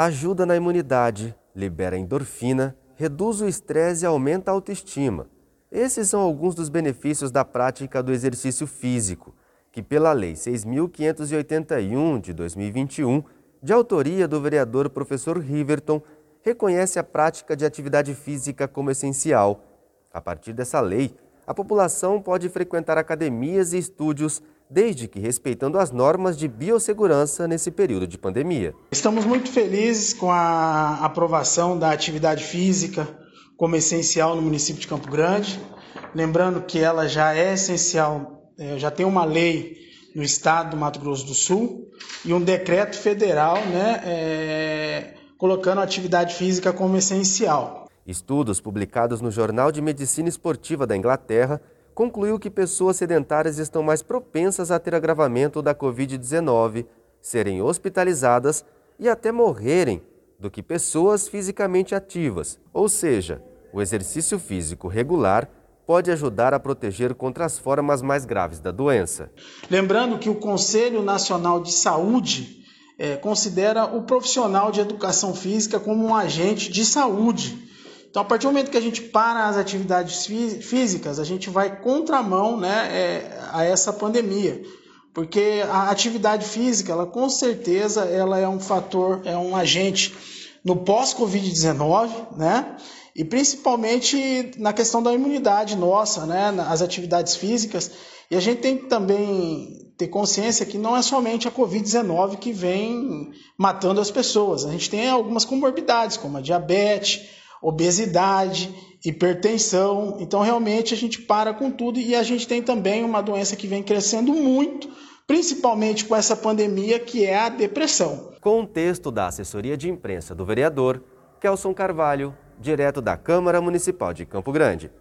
Ajuda na imunidade, libera endorfina, reduz o estresse e aumenta a autoestima. Esses são alguns dos benefícios da prática do exercício físico, que pela Lei 6.581 de 2021, de autoria do vereador professor Riverton, reconhece a prática de atividade física como essencial. A partir dessa lei, a população pode frequentar academias e estúdios desde que respeitando as normas de biossegurança nesse período de pandemia. Estamos muito felizes com a aprovação da atividade física como essencial no município de Campo Grande. Lembrando que ela já é essencial, é, já tem uma lei no estado do Mato Grosso do Sul e um decreto federal né, é, colocando a atividade física como essencial. Estudos publicados no Jornal de Medicina Esportiva da Inglaterra concluiu que pessoas sedentárias estão mais propensas a ter agravamento da Covid-19, serem hospitalizadas e até morrerem do que pessoas fisicamente ativas. Ou seja, o exercício físico regular pode ajudar a proteger contra as formas mais graves da doença. Lembrando que o Conselho Nacional de Saúde é, considera o profissional de educação física como um agente de saúde então, a partir do momento que a gente para as atividades físicas, a gente vai contramão né, é, a essa pandemia. Porque a atividade física, ela com certeza, ela é um fator, é um agente no pós-Covid-19, né? E principalmente na questão da imunidade nossa, né? As atividades físicas. E a gente tem que também ter consciência que não é somente a Covid-19 que vem matando as pessoas. A gente tem algumas comorbidades, como a diabetes, obesidade, hipertensão. Então, realmente, a gente para com tudo e a gente tem também uma doença que vem crescendo muito, principalmente com essa pandemia, que é a depressão. Com o texto da assessoria de imprensa do vereador, Kelson Carvalho, direto da Câmara Municipal de Campo Grande.